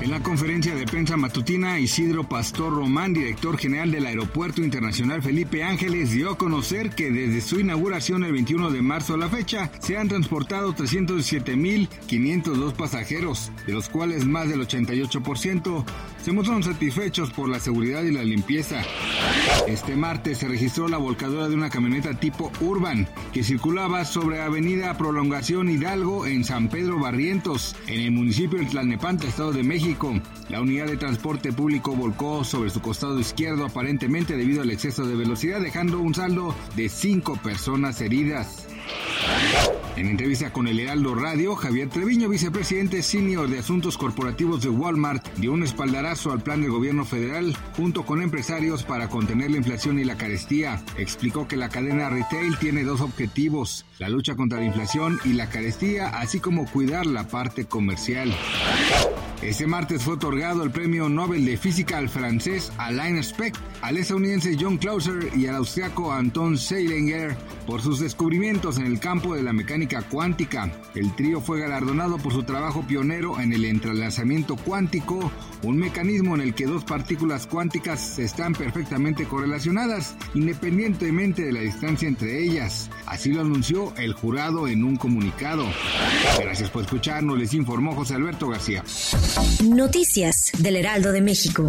En la conferencia de prensa matutina, Isidro Pastor Román, director general del Aeropuerto Internacional Felipe Ángeles, dio a conocer que desde su inauguración el 21 de marzo a la fecha se han transportado 307.502 pasajeros, de los cuales más del 88% se muestran satisfechos por la seguridad y la limpieza. Este martes se registró la volcadura de una camioneta tipo Urban que circulaba sobre Avenida Prolongación Hidalgo en San Pedro Barrientos, en el municipio de Tlalnepantla, Estado de México. La unidad de transporte público volcó sobre su costado izquierdo aparentemente debido al exceso de velocidad, dejando un saldo de cinco personas heridas. En entrevista con el Heraldo Radio, Javier Treviño, vicepresidente senior de Asuntos Corporativos de Walmart, dio un espaldarazo al plan del gobierno federal junto con empresarios para contener la inflación y la carestía. Explicó que la cadena retail tiene dos objetivos, la lucha contra la inflación y la carestía, así como cuidar la parte comercial. Este martes fue otorgado el premio Nobel de Física al francés Alain Speck, al estadounidense John Clauser y al austriaco Anton Seilinger por sus descubrimientos en el campo de la mecánica cuántica. El trío fue galardonado por su trabajo pionero en el entrelazamiento cuántico, un mecanismo en el que dos partículas cuánticas están perfectamente correlacionadas, independientemente de la distancia entre ellas. Así lo anunció el jurado en un comunicado. Gracias por escucharnos, les informó José Alberto García. Noticias del Heraldo de México.